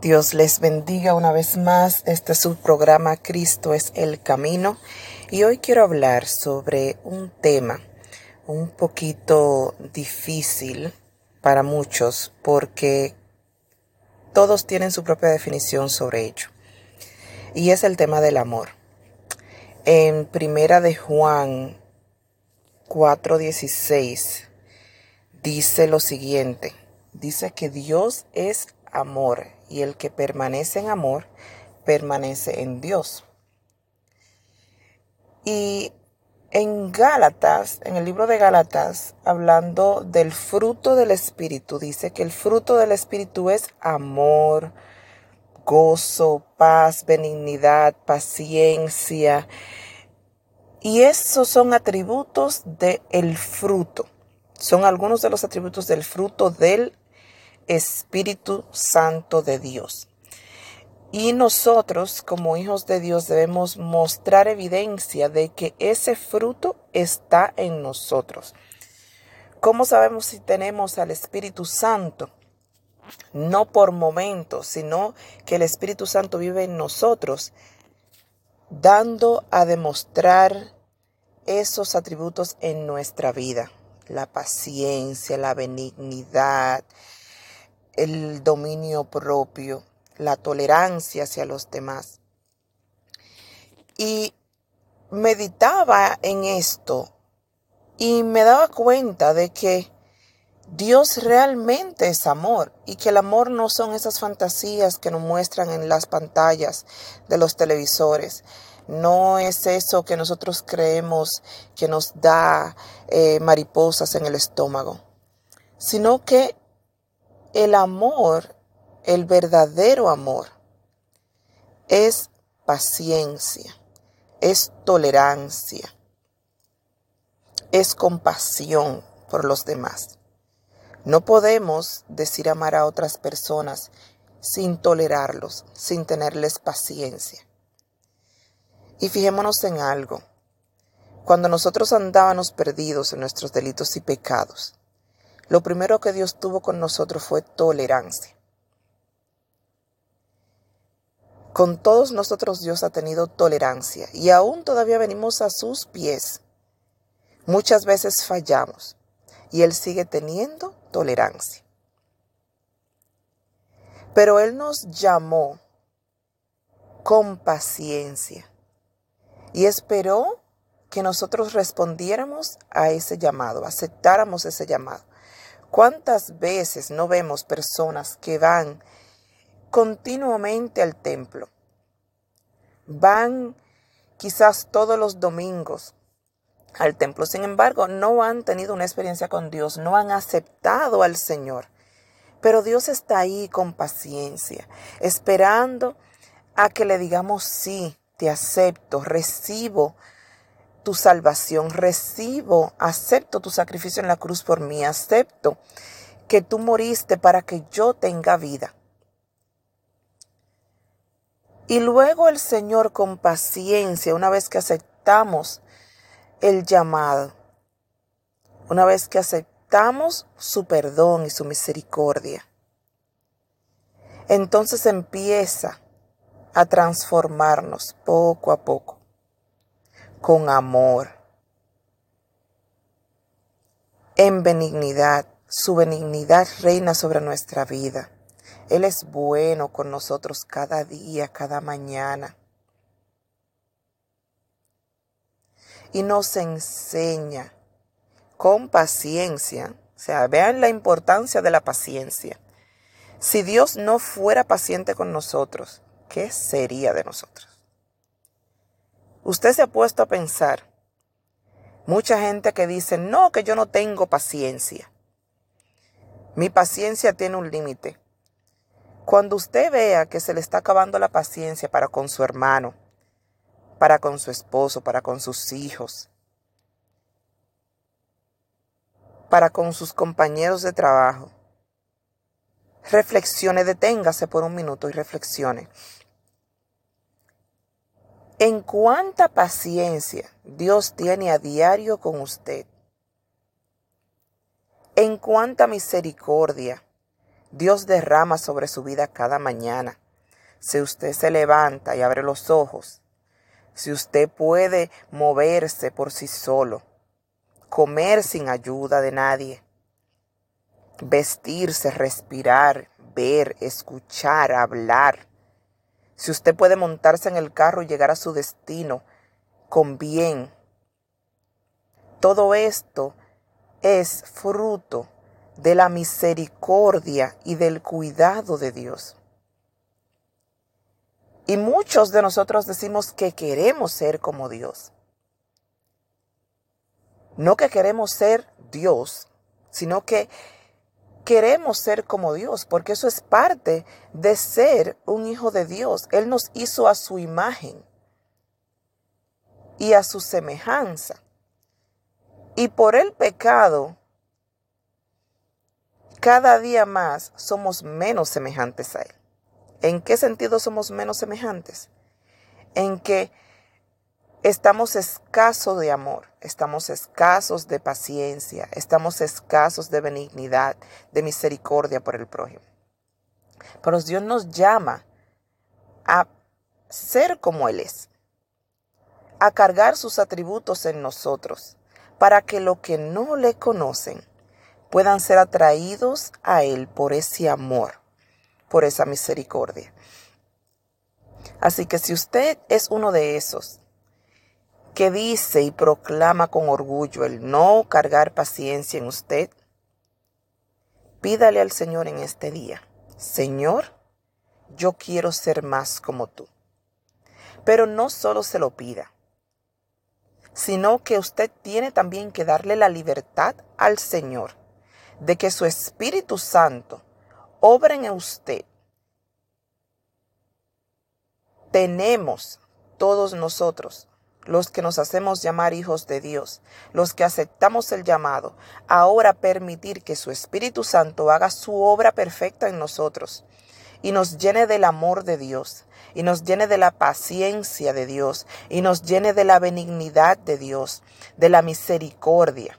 Dios les bendiga una vez más. Este es su programa Cristo es el Camino y hoy quiero hablar sobre un tema un poquito difícil para muchos porque todos tienen su propia definición sobre ello y es el tema del amor. En Primera de Juan 4:16 dice lo siguiente, dice que Dios es amor y el que permanece en amor permanece en Dios. Y en Gálatas, en el libro de Gálatas, hablando del fruto del Espíritu, dice que el fruto del Espíritu es amor, gozo, paz, benignidad, paciencia. Y esos son atributos del fruto. Son algunos de los atributos del fruto del Espíritu Santo de Dios. Y nosotros, como hijos de Dios, debemos mostrar evidencia de que ese fruto está en nosotros. ¿Cómo sabemos si tenemos al Espíritu Santo? No por momentos, sino que el Espíritu Santo vive en nosotros, dando a demostrar esos atributos en nuestra vida. La paciencia, la benignidad, el dominio propio, la tolerancia hacia los demás. Y meditaba en esto y me daba cuenta de que Dios realmente es amor y que el amor no son esas fantasías que nos muestran en las pantallas de los televisores. No es eso que nosotros creemos que nos da eh, mariposas en el estómago, sino que el amor, el verdadero amor, es paciencia, es tolerancia, es compasión por los demás. No podemos decir amar a otras personas sin tolerarlos, sin tenerles paciencia. Y fijémonos en algo. Cuando nosotros andábamos perdidos en nuestros delitos y pecados, lo primero que Dios tuvo con nosotros fue tolerancia. Con todos nosotros Dios ha tenido tolerancia y aún todavía venimos a sus pies. Muchas veces fallamos y Él sigue teniendo tolerancia. Pero Él nos llamó con paciencia y esperó que nosotros respondiéramos a ese llamado, aceptáramos ese llamado. ¿Cuántas veces no vemos personas que van continuamente al templo? Van quizás todos los domingos al templo. Sin embargo, no han tenido una experiencia con Dios, no han aceptado al Señor. Pero Dios está ahí con paciencia, esperando a que le digamos sí, te acepto, recibo tu salvación, recibo, acepto tu sacrificio en la cruz por mí, acepto que tú moriste para que yo tenga vida. Y luego el Señor con paciencia, una vez que aceptamos el llamado, una vez que aceptamos su perdón y su misericordia, entonces empieza a transformarnos poco a poco con amor, en benignidad. Su benignidad reina sobre nuestra vida. Él es bueno con nosotros cada día, cada mañana. Y nos enseña con paciencia. O sea, vean la importancia de la paciencia. Si Dios no fuera paciente con nosotros, ¿qué sería de nosotros? Usted se ha puesto a pensar, mucha gente que dice, no, que yo no tengo paciencia. Mi paciencia tiene un límite. Cuando usted vea que se le está acabando la paciencia para con su hermano, para con su esposo, para con sus hijos, para con sus compañeros de trabajo, reflexione, deténgase por un minuto y reflexione. En cuánta paciencia Dios tiene a diario con usted. En cuánta misericordia Dios derrama sobre su vida cada mañana. Si usted se levanta y abre los ojos, si usted puede moverse por sí solo, comer sin ayuda de nadie, vestirse, respirar, ver, escuchar, hablar, si usted puede montarse en el carro y llegar a su destino con bien, todo esto es fruto de la misericordia y del cuidado de Dios. Y muchos de nosotros decimos que queremos ser como Dios. No que queremos ser Dios, sino que queremos ser como Dios, porque eso es parte de ser un hijo de Dios. Él nos hizo a su imagen y a su semejanza. Y por el pecado, cada día más somos menos semejantes a Él. ¿En qué sentido somos menos semejantes? En que estamos escasos de amor, estamos escasos de paciencia, estamos escasos de benignidad, de misericordia por el prójimo. Pero Dios nos llama a ser como Él es, a cargar sus atributos en nosotros, para que lo que no le conocen puedan ser atraídos a Él por ese amor, por esa misericordia. Así que si usted es uno de esos que dice y proclama con orgullo el no cargar paciencia en usted, pídale al Señor en este día, Señor, yo quiero ser más como tú. Pero no solo se lo pida, sino que usted tiene también que darle la libertad al Señor de que su Espíritu Santo obre en usted. Tenemos todos nosotros, los que nos hacemos llamar hijos de Dios, los que aceptamos el llamado, ahora permitir que su Espíritu Santo haga su obra perfecta en nosotros y nos llene del amor de Dios, y nos llene de la paciencia de Dios, y nos llene de la benignidad de Dios, de la misericordia.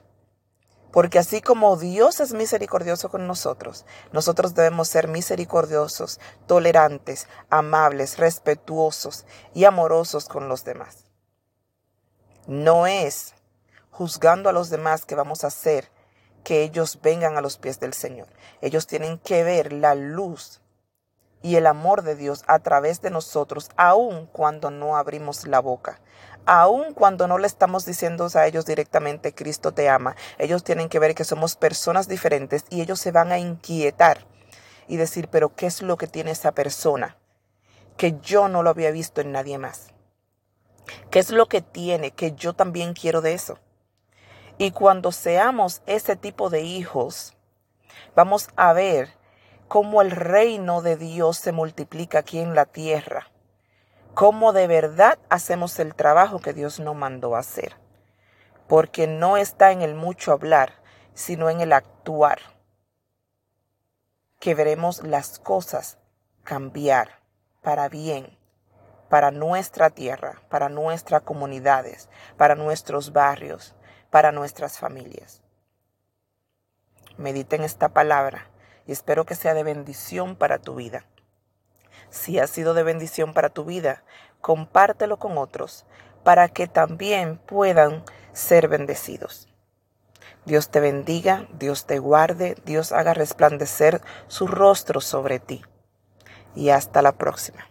Porque así como Dios es misericordioso con nosotros, nosotros debemos ser misericordiosos, tolerantes, amables, respetuosos y amorosos con los demás. No es juzgando a los demás que vamos a hacer que ellos vengan a los pies del Señor. Ellos tienen que ver la luz y el amor de Dios a través de nosotros, aun cuando no abrimos la boca, aun cuando no le estamos diciendo a ellos directamente, Cristo te ama. Ellos tienen que ver que somos personas diferentes y ellos se van a inquietar y decir, pero ¿qué es lo que tiene esa persona? Que yo no lo había visto en nadie más. ¿Qué es lo que tiene que yo también quiero de eso? Y cuando seamos ese tipo de hijos, vamos a ver cómo el reino de Dios se multiplica aquí en la tierra, cómo de verdad hacemos el trabajo que Dios nos mandó hacer, porque no está en el mucho hablar, sino en el actuar, que veremos las cosas cambiar para bien, para nuestra tierra, para nuestras comunidades, para nuestros barrios, para nuestras familias. Mediten esta palabra y espero que sea de bendición para tu vida. Si ha sido de bendición para tu vida, compártelo con otros para que también puedan ser bendecidos. Dios te bendiga, Dios te guarde, Dios haga resplandecer su rostro sobre ti. Y hasta la próxima.